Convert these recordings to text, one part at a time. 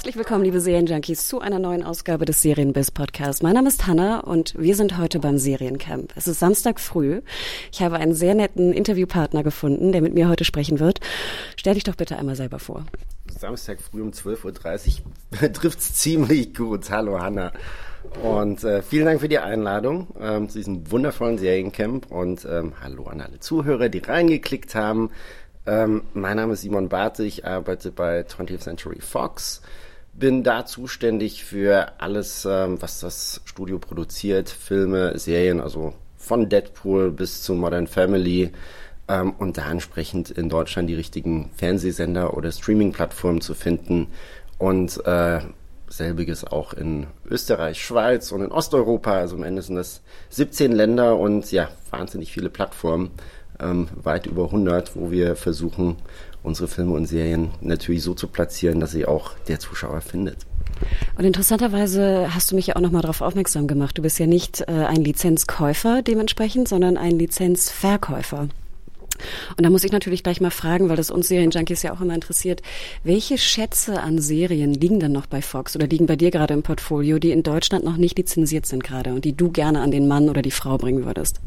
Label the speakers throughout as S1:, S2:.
S1: Herzlich willkommen, liebe Serienjunkies, zu einer neuen Ausgabe des Serienbiz Podcasts. Mein Name ist Hanna und wir sind heute beim Seriencamp. Es ist Samstag früh. Ich habe einen sehr netten Interviewpartner gefunden, der mit mir heute sprechen wird. Stell dich doch bitte einmal selber vor.
S2: Samstag früh um 12.30 Uhr trifft's ziemlich gut. Hallo Hanna. Und äh, vielen Dank für die Einladung ähm, zu diesem wundervollen Seriencamp und ähm, hallo an alle Zuhörer, die reingeklickt haben. Ähm, mein Name ist Simon Barthe, ich arbeite bei 20th Century Fox, bin da zuständig für alles, ähm, was das Studio produziert, Filme, Serien, also von Deadpool bis zu Modern Family ähm, und da entsprechend in Deutschland die richtigen Fernsehsender oder Streaming-Plattformen zu finden und äh, selbiges auch in Österreich, Schweiz und in Osteuropa. Also am Ende sind das 17 Länder und ja, wahnsinnig viele Plattformen, ähm, weit über 100, wo wir versuchen, unsere Filme und Serien natürlich so zu platzieren, dass sie auch der Zuschauer findet.
S1: Und interessanterweise hast du mich ja auch nochmal darauf aufmerksam gemacht. Du bist ja nicht äh, ein Lizenzkäufer dementsprechend, sondern ein Lizenzverkäufer. Und da muss ich natürlich gleich mal fragen, weil das uns Serienjunkies ja auch immer interessiert, welche Schätze an Serien liegen denn noch bei Fox oder liegen bei dir gerade im Portfolio, die in Deutschland noch nicht lizenziert sind gerade und die du gerne an den Mann oder die Frau bringen würdest?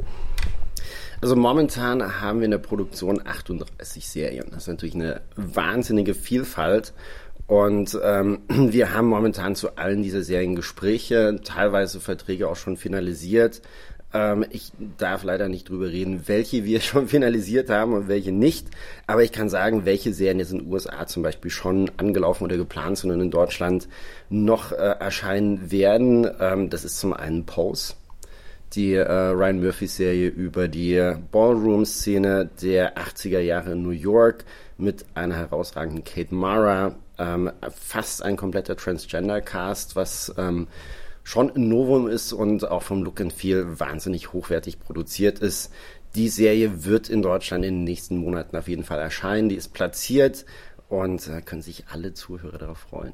S2: Also momentan haben wir in der Produktion 38 Serien. Das ist natürlich eine wahnsinnige Vielfalt. Und ähm, wir haben momentan zu allen dieser Serien Gespräche, teilweise Verträge auch schon finalisiert. Ähm, ich darf leider nicht drüber reden, welche wir schon finalisiert haben und welche nicht. Aber ich kann sagen, welche Serien jetzt in den USA zum Beispiel schon angelaufen oder geplant sind und in Deutschland noch äh, erscheinen werden. Ähm, das ist zum einen Pose die äh, Ryan Murphy-Serie über die Ballroom-Szene der 80er Jahre in New York mit einer herausragenden Kate Mara, ähm, fast ein kompletter Transgender-Cast, was ähm, schon ein Novum ist und auch vom Look and Feel wahnsinnig hochwertig produziert ist. Die Serie wird in Deutschland in den nächsten Monaten auf jeden Fall erscheinen. Die ist platziert und äh, können sich alle Zuhörer darauf freuen.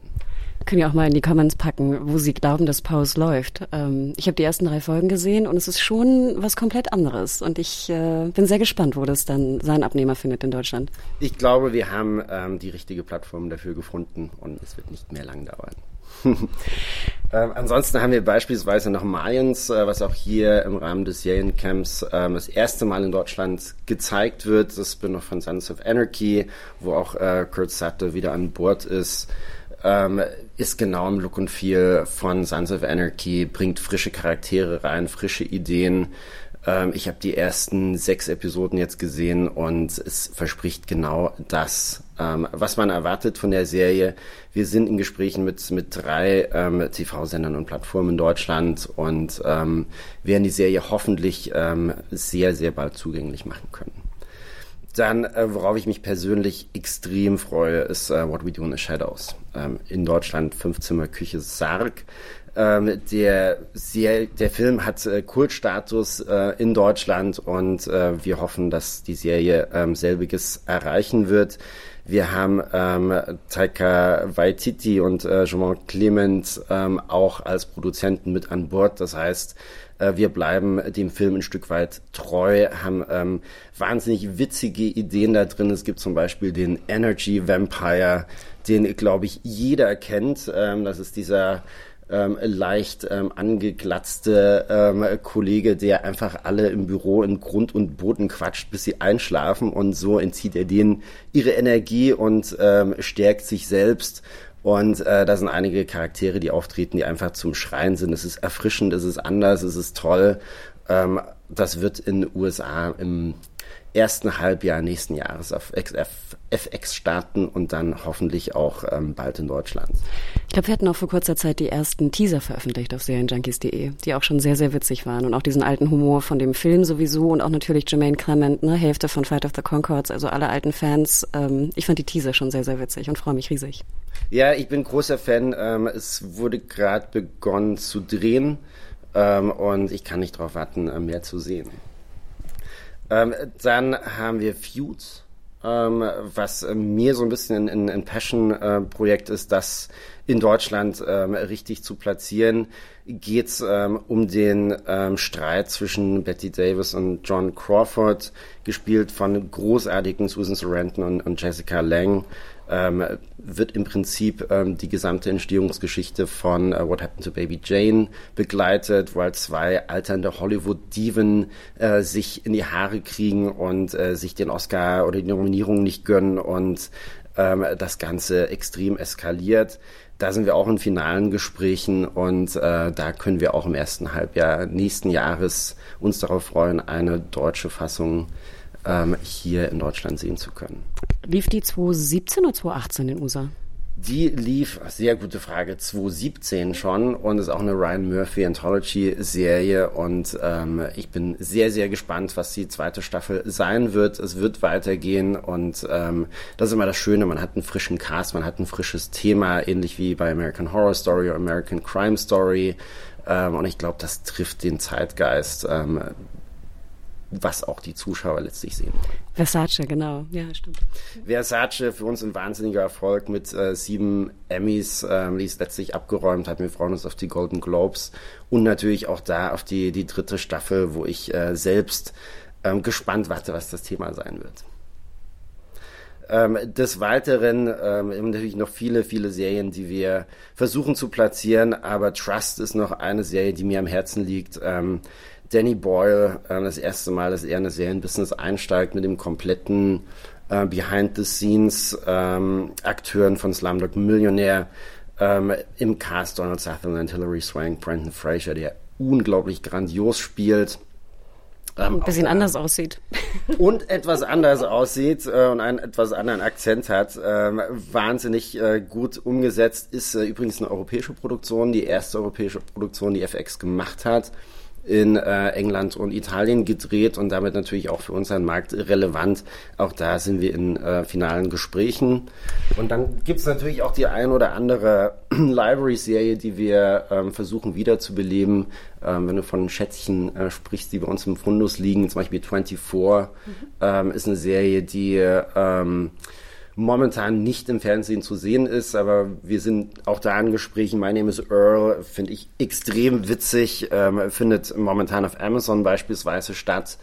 S1: Können ja auch mal in die Comments packen, wo Sie glauben, dass Pause läuft. Ähm, ich habe die ersten drei Folgen gesehen und es ist schon was komplett anderes. Und ich äh, bin sehr gespannt, wo das dann seinen Abnehmer findet in Deutschland.
S2: Ich glaube, wir haben ähm, die richtige Plattform dafür gefunden und es wird nicht mehr lang dauern. ähm, ansonsten haben wir beispielsweise noch Mayans, äh, was auch hier im Rahmen des Seriencamps ähm, das erste Mal in Deutschland gezeigt wird. Das bin noch von Sons of Anarchy, wo auch äh, Kurt Sutter wieder an Bord ist. Ähm, ist genau im Look und Feel von Sons of Anarchy, bringt frische Charaktere rein, frische Ideen. Ähm, ich habe die ersten sechs Episoden jetzt gesehen und es verspricht genau das, ähm, was man erwartet von der Serie. Wir sind in Gesprächen mit, mit drei ähm, TV-Sendern und Plattformen in Deutschland und ähm, werden die Serie hoffentlich ähm, sehr, sehr bald zugänglich machen können. Dann, äh, worauf ich mich persönlich extrem freue, ist äh, What We Do in the Shadows. Ähm, in Deutschland Fünfzimmer Küche Sarg. Ähm, der, sehr, der Film hat äh, Kultstatus äh, in Deutschland und äh, wir hoffen, dass die Serie ähm, selbiges erreichen wird. Wir haben ähm, Taika Waititi und äh, Jean Clement ähm, auch als Produzenten mit an Bord. Das heißt, äh, wir bleiben dem Film ein Stück weit treu, haben ähm, wahnsinnig witzige Ideen da drin. Es gibt zum Beispiel den Energy Vampire, den, glaube ich, jeder kennt. Ähm, das ist dieser ähm, leicht ähm, angeglatzte ähm, Kollege, der einfach alle im Büro in Grund und Boden quatscht, bis sie einschlafen und so entzieht er denen ihre Energie und ähm, stärkt sich selbst. Und äh, da sind einige Charaktere, die auftreten, die einfach zum Schreien sind. Es ist erfrischend, es ist anders, es ist toll. Ähm, das wird in den USA im ersten Halbjahr nächsten Jahres auf FX starten und dann hoffentlich auch ähm, bald in Deutschland.
S1: Ich glaube, wir hatten auch vor kurzer Zeit die ersten Teaser veröffentlicht auf serienjunkies.de, die auch schon sehr, sehr witzig waren und auch diesen alten Humor von dem Film sowieso und auch natürlich Jermaine Clement, ne, Hälfte von Fight of the Concords, also alle alten Fans. Ähm, ich fand die Teaser schon sehr, sehr witzig und freue mich riesig.
S2: Ja, ich bin großer Fan. Ähm, es wurde gerade begonnen zu drehen ähm, und ich kann nicht darauf warten, äh, mehr zu sehen. Ähm, dann haben wir Feuds, ähm, was mir so ein bisschen ein, ein Passion-Projekt äh, ist, das in Deutschland ähm, richtig zu platzieren. Geht es ähm, um den ähm, Streit zwischen Betty Davis und John Crawford, gespielt von großartigen Susan Sarandon und, und Jessica Lang ähm, wird im Prinzip ähm, die gesamte Entstehungsgeschichte von uh, What Happened to Baby Jane begleitet, weil zwei alternde Hollywood-Diven äh, sich in die Haare kriegen und äh, sich den Oscar oder die Nominierung nicht gönnen und ähm, das Ganze extrem eskaliert. Da sind wir auch in finalen Gesprächen und äh, da können wir auch im ersten Halbjahr nächsten Jahres uns darauf freuen, eine deutsche Fassung ähm, hier in Deutschland sehen zu können.
S1: Lief die 2017 oder 2018 in USA?
S2: Die lief, sehr gute Frage, 2017 schon und ist auch eine Ryan Murphy Anthology Serie und ähm, ich bin sehr, sehr gespannt, was die zweite Staffel sein wird. Es wird weitergehen und ähm, das ist immer das Schöne, man hat einen frischen Cast, man hat ein frisches Thema, ähnlich wie bei American Horror Story oder American Crime Story ähm, und ich glaube, das trifft den Zeitgeist. Ähm, was auch die Zuschauer letztlich sehen
S1: Versace, genau. Ja, stimmt.
S2: Versace für uns ein wahnsinniger Erfolg mit äh, sieben Emmys, ähm, die es letztlich abgeräumt hat. Wir freuen uns auf die Golden Globes und natürlich auch da auf die, die dritte Staffel, wo ich äh, selbst ähm, gespannt warte, was das Thema sein wird. Ähm, des Weiteren ähm, natürlich noch viele, viele Serien, die wir versuchen zu platzieren, aber Trust ist noch eine Serie, die mir am Herzen liegt. Ähm, Danny Boyle äh, das erste Mal, dass er in das Serienbusiness einsteigt mit dem kompletten äh, Behind-the-Scenes-Akteuren ähm, von Slumdog Millionär ähm, im Cast Donald Sutherland, Hilary Swank, Brandon Fraser, der unglaublich grandios spielt.
S1: Ähm, ein bisschen anders aussieht.
S2: Und etwas anders aussieht äh, und einen etwas anderen Akzent hat. Ähm, wahnsinnig äh, gut umgesetzt. Ist äh, übrigens eine europäische Produktion, die erste europäische Produktion, die FX gemacht hat in äh, England und Italien gedreht und damit natürlich auch für unseren Markt relevant. Auch da sind wir in äh, finalen Gesprächen. Und dann gibt es natürlich auch die ein oder andere Library-Serie, die wir ähm, versuchen wiederzubeleben. Ähm, wenn du von Schätzchen äh, sprichst, die bei uns im Fundus liegen, zum Beispiel 24, mhm. ähm, ist eine Serie, die ähm, momentan nicht im Fernsehen zu sehen ist, aber wir sind auch da in Gesprächen. My Name is Earl, finde ich extrem witzig, ähm, findet momentan auf Amazon beispielsweise statt.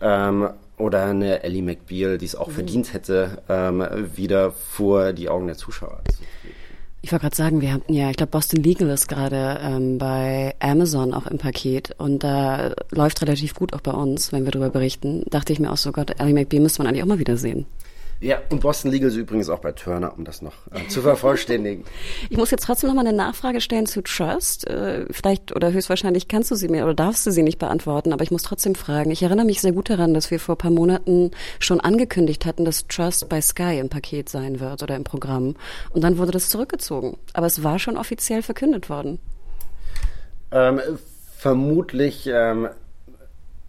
S2: Ähm, oder eine Ellie McBeal, die es auch mhm. verdient hätte, ähm, wieder vor die Augen der Zuschauer zu
S1: ich wollte gerade sagen, wir haben ja, ich glaube, Boston Legal ist gerade ähm, bei Amazon auch im Paket und da läuft relativ gut auch bei uns, wenn wir darüber berichten. Dachte ich mir auch so, Gott, Ellie McBeal müsste man eigentlich auch mal wieder sehen.
S2: Ja, und Boston Legal ist übrigens auch bei Turner, um das noch äh, zu vervollständigen.
S1: ich muss jetzt trotzdem noch mal eine Nachfrage stellen zu Trust. Äh, vielleicht oder höchstwahrscheinlich kannst du sie mir oder darfst du sie nicht beantworten, aber ich muss trotzdem fragen. Ich erinnere mich sehr gut daran, dass wir vor paar Monaten schon angekündigt hatten, dass Trust bei Sky im Paket sein wird oder im Programm. Und dann wurde das zurückgezogen. Aber es war schon offiziell verkündet worden.
S2: Ähm, vermutlich ähm,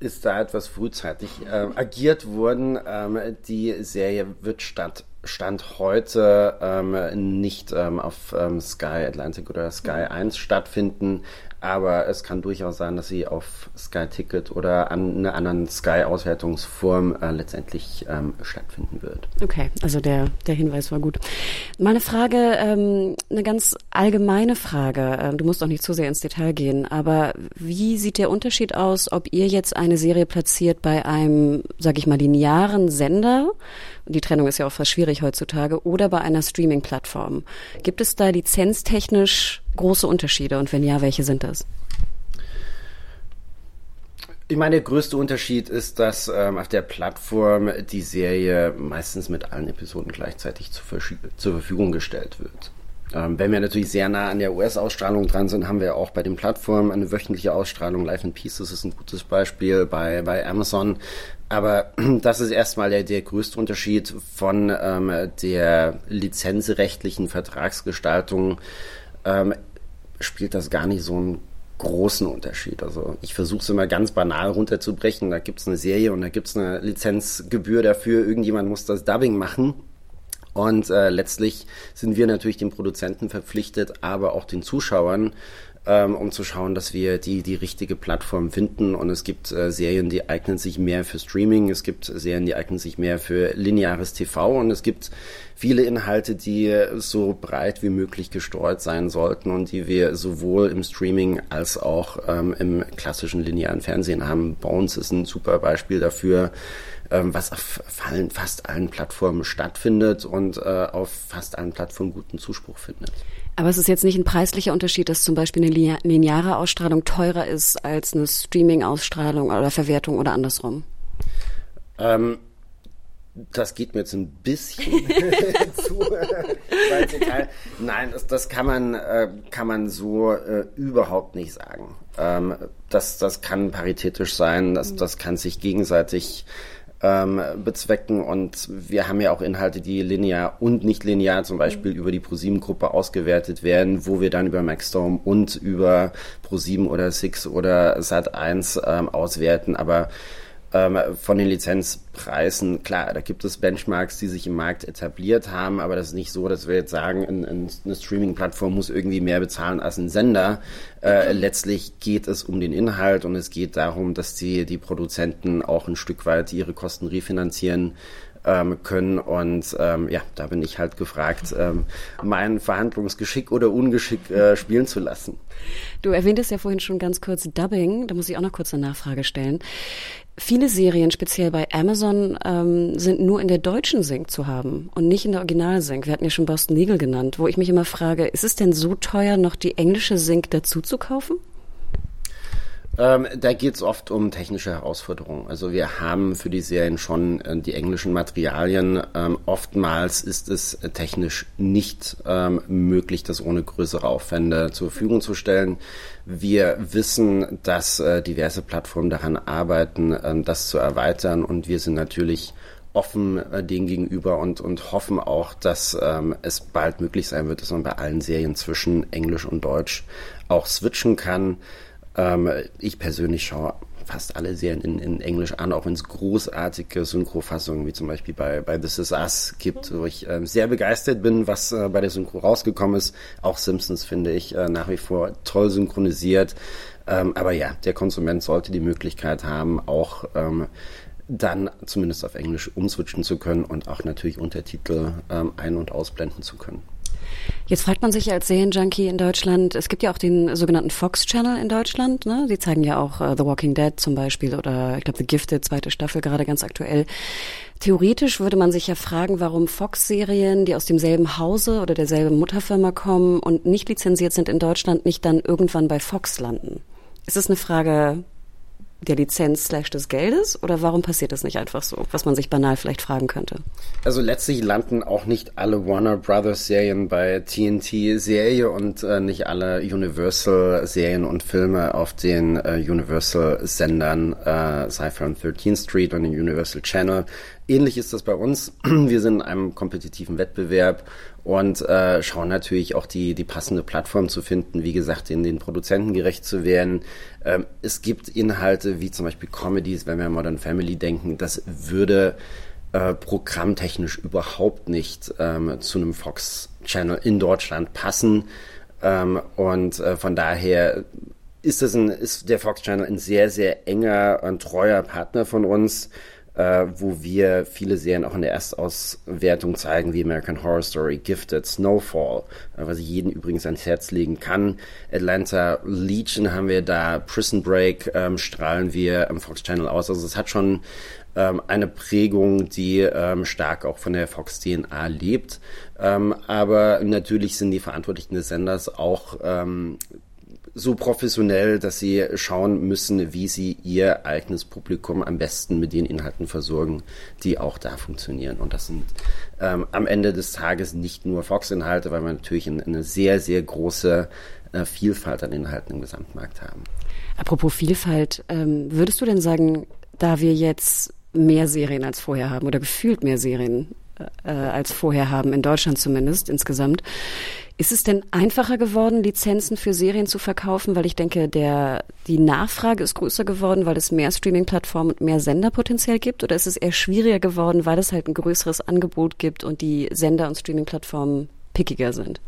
S2: ist da etwas frühzeitig äh, agiert worden. Ähm, die Serie wird statt Stand heute ähm, nicht ähm, auf ähm, Sky Atlantic oder Sky 1 stattfinden, aber es kann durchaus sein, dass sie auf Sky Ticket oder an einer anderen Sky Auswertungsform äh, letztendlich ähm, stattfinden wird.
S1: Okay, also der, der Hinweis war gut. Meine Frage, ähm, eine ganz allgemeine Frage. Ähm, du musst auch nicht zu sehr ins Detail gehen, aber wie sieht der Unterschied aus, ob ihr jetzt eine Serie platziert bei einem, sag ich mal, linearen Sender? Die Trennung ist ja auch fast schwierig heutzutage oder bei einer Streaming-Plattform. Gibt es da lizenztechnisch große Unterschiede und wenn ja, welche sind das?
S2: Ich meine, der größte Unterschied ist, dass ähm, auf der Plattform die Serie meistens mit allen Episoden gleichzeitig zur, zur Verfügung gestellt wird. Ähm, wenn wir natürlich sehr nah an der US-Ausstrahlung dran sind, haben wir auch bei den Plattformen eine wöchentliche Ausstrahlung. Life in Pieces ist ein gutes Beispiel bei, bei Amazon. Aber das ist erstmal der, der größte Unterschied von ähm, der lizenzrechtlichen Vertragsgestaltung. Ähm, spielt das gar nicht so einen großen Unterschied. Also ich versuche es immer ganz banal runterzubrechen. Da gibt es eine Serie und da gibt es eine Lizenzgebühr dafür. Irgendjemand muss das Dubbing machen. Und äh, letztlich sind wir natürlich den Produzenten verpflichtet, aber auch den Zuschauern, ähm, um zu schauen, dass wir die, die richtige Plattform finden. Und es gibt äh, Serien, die eignen sich mehr für Streaming, es gibt Serien, die eignen sich mehr für lineares TV und es gibt viele Inhalte, die so breit wie möglich gestreut sein sollten und die wir sowohl im Streaming als auch ähm, im klassischen linearen Fernsehen haben. Bones ist ein super Beispiel dafür ähm, was auf fast allen Plattformen stattfindet und äh, auf fast allen Plattformen guten Zuspruch findet.
S1: Aber es ist jetzt nicht ein preislicher Unterschied, dass zum Beispiel eine lineare Ausstrahlung teurer ist als eine Streaming-Ausstrahlung oder Verwertung oder andersrum?
S2: Ähm, das geht mir jetzt ein bisschen zu. Nein, das, das, kann man äh, kann man so äh, überhaupt nicht sagen. Ähm, das das kann paritätisch sein. Das das kann sich gegenseitig ähm, bezwecken. Und wir haben ja auch Inhalte, die linear und nicht linear zum Beispiel über die ProSieben-Gruppe ausgewertet werden, wo wir dann über Maxstorm und über ProSieben oder Six oder Sat1 ähm, auswerten. Aber ähm, von den Lizenzpreisen, klar, da gibt es Benchmarks, die sich im Markt etabliert haben, aber das ist nicht so, dass wir jetzt sagen, in, in eine Streaming-Plattform muss irgendwie mehr bezahlen als ein Sender. Äh, letztlich geht es um den Inhalt und es geht darum, dass die, die Produzenten auch ein Stück weit ihre Kosten refinanzieren ähm, können. Und ähm, ja, da bin ich halt gefragt, ähm, mein Verhandlungsgeschick oder Ungeschick äh, spielen zu lassen.
S1: Du erwähntest ja vorhin schon ganz kurz Dubbing. Da muss ich auch noch kurz eine Nachfrage stellen. Viele Serien, speziell bei Amazon, ähm, sind nur in der deutschen Sync zu haben und nicht in der Original-Sync. Wir hatten ja schon Boston Legal genannt, wo ich mich immer frage, ist es denn so teuer, noch die englische Sync dazu zu kaufen?
S2: Ähm, da geht es oft um technische Herausforderungen. Also wir haben für die Serien schon äh, die englischen Materialien. Ähm, oftmals ist es äh, technisch nicht ähm, möglich, das ohne größere Aufwände zur Verfügung zu stellen. Wir wissen, dass äh, diverse Plattformen daran arbeiten, ähm, das zu erweitern und wir sind natürlich offen äh, denen gegenüber und, und hoffen auch, dass ähm, es bald möglich sein wird, dass man bei allen Serien zwischen Englisch und Deutsch auch switchen kann. Ähm, ich persönlich schaue fast alle Serien in, in Englisch an, auch wenn es großartige Synchrofassungen wie zum Beispiel bei, bei This Is Us gibt, wo ich ähm, sehr begeistert bin, was äh, bei der Synchro rausgekommen ist. Auch Simpsons finde ich äh, nach wie vor toll synchronisiert. Ähm, aber ja, der Konsument sollte die Möglichkeit haben, auch ähm, dann zumindest auf Englisch umswitchen zu können und auch natürlich Untertitel ähm, ein- und ausblenden zu können.
S1: Jetzt fragt man sich ja als Serienjunkie in Deutschland, es gibt ja auch den sogenannten Fox Channel in Deutschland, ne? Sie zeigen ja auch uh, The Walking Dead zum Beispiel oder ich glaube The Gifted, zweite Staffel, gerade ganz aktuell. Theoretisch würde man sich ja fragen, warum Fox-Serien, die aus demselben Hause oder derselben Mutterfirma kommen und nicht lizenziert sind in Deutschland, nicht dann irgendwann bei Fox landen. Ist es eine Frage der Lizenz slash des Geldes oder warum passiert das nicht einfach so, was man sich banal vielleicht fragen könnte?
S2: Also letztlich landen auch nicht alle Warner Brothers Serien bei TNT Serie und äh, nicht alle Universal Serien und Filme auf den äh, Universal Sendern äh, Cypher und 13th Street und den Universal Channel. Ähnlich ist das bei uns. Wir sind in einem kompetitiven Wettbewerb und äh, schauen natürlich auch die, die passende Plattform zu finden, wie gesagt, in den Produzenten gerecht zu werden. Ähm, es gibt Inhalte wie zum Beispiel Comedies, wenn wir an Modern Family denken, das würde äh, programmtechnisch überhaupt nicht ähm, zu einem Fox-Channel in Deutschland passen. Ähm, und äh, von daher ist, das ein, ist der Fox-Channel ein sehr, sehr enger und treuer Partner von uns äh, wo wir viele Serien auch in der Erstauswertung zeigen, wie American Horror Story, Gifted, Snowfall, äh, was ich jeden übrigens ans Herz legen kann. Atlanta Legion haben wir da, Prison Break ähm, strahlen wir am Fox Channel aus. Also es hat schon ähm, eine Prägung, die ähm, stark auch von der Fox DNA lebt. Ähm, aber natürlich sind die Verantwortlichen des Senders auch ähm, so professionell, dass sie schauen müssen, wie sie ihr eigenes Publikum am besten mit den Inhalten versorgen, die auch da funktionieren. Und das sind ähm, am Ende des Tages nicht nur Fox-Inhalte, weil wir natürlich eine, sehr, sehr große äh, Vielfalt an Inhalten im Gesamtmarkt haben.
S1: Apropos Vielfalt, ähm, würdest du denn sagen, da wir jetzt mehr Serien als vorher haben oder gefühlt mehr Serien äh, als vorher haben, in Deutschland zumindest insgesamt. Ist es denn einfacher geworden, Lizenzen für Serien zu verkaufen? Weil ich denke, der, die Nachfrage ist größer geworden, weil es mehr Streaming-Plattformen und mehr Sender potenziell gibt? Oder ist es eher schwieriger geworden, weil es halt ein größeres Angebot gibt und die Sender und Streaming-Plattformen pickiger sind?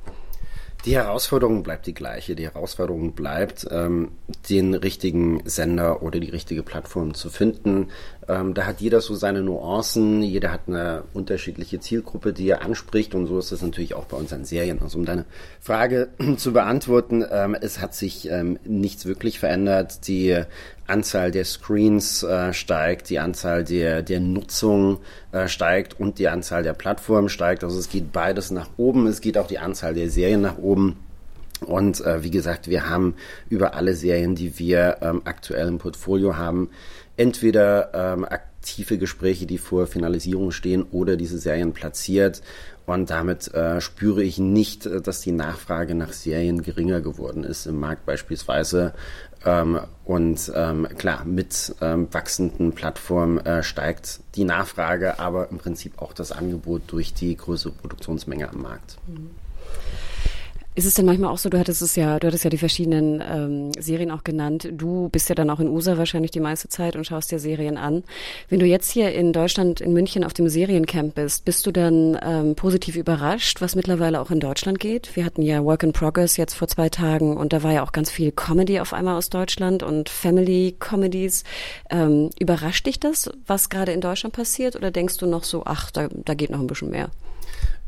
S2: Die Herausforderung bleibt die gleiche. Die Herausforderung bleibt, ähm, den richtigen Sender oder die richtige Plattform zu finden. Ähm, da hat jeder so seine Nuancen, jeder hat eine unterschiedliche Zielgruppe, die er anspricht und so ist es natürlich auch bei unseren Serien. Also um deine Frage zu beantworten, ähm, es hat sich ähm, nichts wirklich verändert. Die Anzahl der Screens äh, steigt, die Anzahl der, der Nutzung äh, steigt und die Anzahl der Plattformen steigt. Also es geht beides nach oben, es geht auch die Anzahl der Serien nach oben. Und äh, wie gesagt, wir haben über alle Serien, die wir ähm, aktuell im Portfolio haben, entweder ähm, aktive Gespräche, die vor Finalisierung stehen, oder diese Serien platziert. Und damit äh, spüre ich nicht, äh, dass die Nachfrage nach Serien geringer geworden ist im Markt beispielsweise. Ähm, und ähm, klar, mit ähm, wachsenden Plattformen äh, steigt die Nachfrage, aber im Prinzip auch das Angebot durch die größere Produktionsmenge am Markt. Mhm.
S1: Ist es denn manchmal auch so, du hattest es ja, du hattest ja die verschiedenen ähm, Serien auch genannt. Du bist ja dann auch in USA wahrscheinlich die meiste Zeit und schaust dir Serien an. Wenn du jetzt hier in Deutschland, in München auf dem Seriencamp bist, bist du dann ähm, positiv überrascht, was mittlerweile auch in Deutschland geht? Wir hatten ja Work in Progress jetzt vor zwei Tagen und da war ja auch ganz viel Comedy auf einmal aus Deutschland und Family Comedies. Ähm, überrascht dich das, was gerade in Deutschland passiert, oder denkst du noch so, ach, da, da geht noch ein bisschen mehr?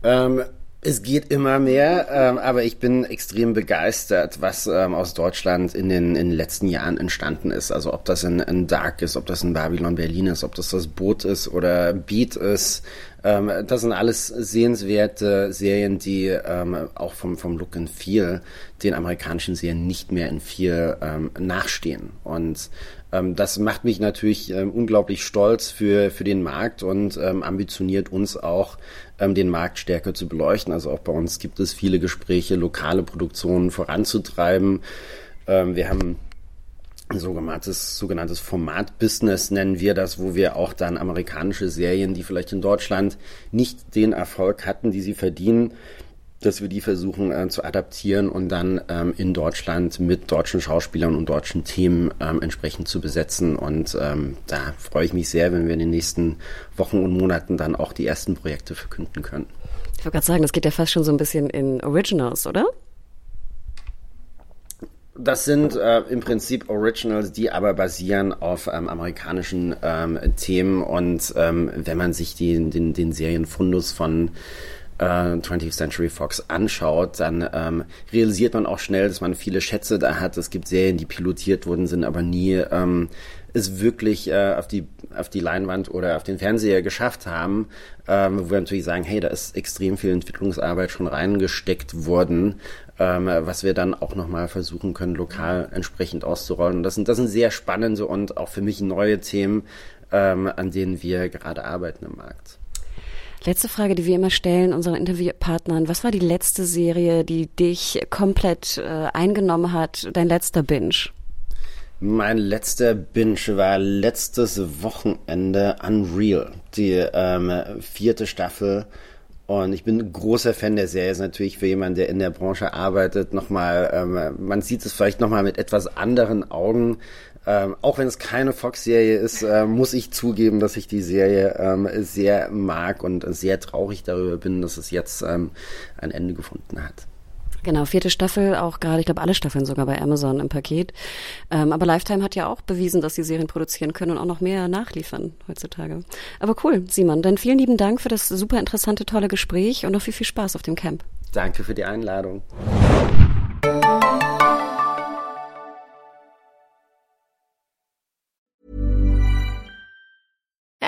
S2: Ähm es geht immer mehr, ähm, aber ich bin extrem begeistert, was ähm, aus Deutschland in den, in den letzten Jahren entstanden ist. Also ob das ein, ein Dark ist, ob das ein Babylon Berlin ist, ob das das Boot ist oder Beat ist. Ähm, das sind alles sehenswerte Serien, die ähm, auch vom, vom Look and Feel den amerikanischen Serien nicht mehr in viel ähm, nachstehen. Und ähm, das macht mich natürlich ähm, unglaublich stolz für, für den Markt und ähm, ambitioniert uns auch, ähm, den Markt stärker zu beleuchten. Also auch bei uns gibt es viele Gespräche, lokale Produktionen voranzutreiben. Ähm, wir haben sogenanntes, sogenanntes Format-Business nennen wir das, wo wir auch dann amerikanische Serien, die vielleicht in Deutschland nicht den Erfolg hatten, die sie verdienen, dass wir die versuchen äh, zu adaptieren und dann ähm, in Deutschland mit deutschen Schauspielern und deutschen Themen ähm, entsprechend zu besetzen. Und ähm, da freue ich mich sehr, wenn wir in den nächsten Wochen und Monaten dann auch die ersten Projekte verkünden können.
S1: Ich wollte gerade sagen, das geht ja fast schon so ein bisschen in Originals, oder?
S2: Das sind äh, im Prinzip Originals, die aber basieren auf ähm, amerikanischen ähm, Themen und ähm, wenn man sich die, den, den Serienfundus von äh, 20th Century Fox anschaut, dann ähm, realisiert man auch schnell, dass man viele Schätze da hat. Es gibt Serien, die pilotiert wurden, sind aber nie ähm, es wirklich äh, auf die auf die Leinwand oder auf den Fernseher geschafft haben, ähm, wo wir natürlich sagen, hey, da ist extrem viel Entwicklungsarbeit schon reingesteckt worden, ähm, was wir dann auch nochmal versuchen können, lokal entsprechend auszurollen. Und das sind das sind sehr spannende und auch für mich neue Themen, ähm, an denen wir gerade arbeiten im Markt.
S1: Letzte Frage, die wir immer stellen unseren Interviewpartnern. Was war die letzte Serie, die dich komplett äh, eingenommen hat, dein letzter Binge?
S2: Mein letzter Binge war letztes Wochenende Unreal, die ähm, vierte Staffel. Und ich bin großer Fan der Serie. Ist natürlich für jemanden, der in der Branche arbeitet, nochmal, ähm, man sieht es vielleicht nochmal mit etwas anderen Augen. Ähm, auch wenn es keine Fox-Serie ist, äh, muss ich zugeben, dass ich die Serie ähm, sehr mag und sehr traurig darüber bin, dass es jetzt ähm, ein Ende gefunden hat.
S1: Genau, vierte Staffel, auch gerade, ich glaube, alle Staffeln sogar bei Amazon im Paket. Ähm, aber Lifetime hat ja auch bewiesen, dass sie Serien produzieren können und auch noch mehr nachliefern heutzutage. Aber cool, Simon, dann vielen lieben Dank für das super interessante, tolle Gespräch und noch viel, viel Spaß auf dem Camp.
S2: Danke für die Einladung.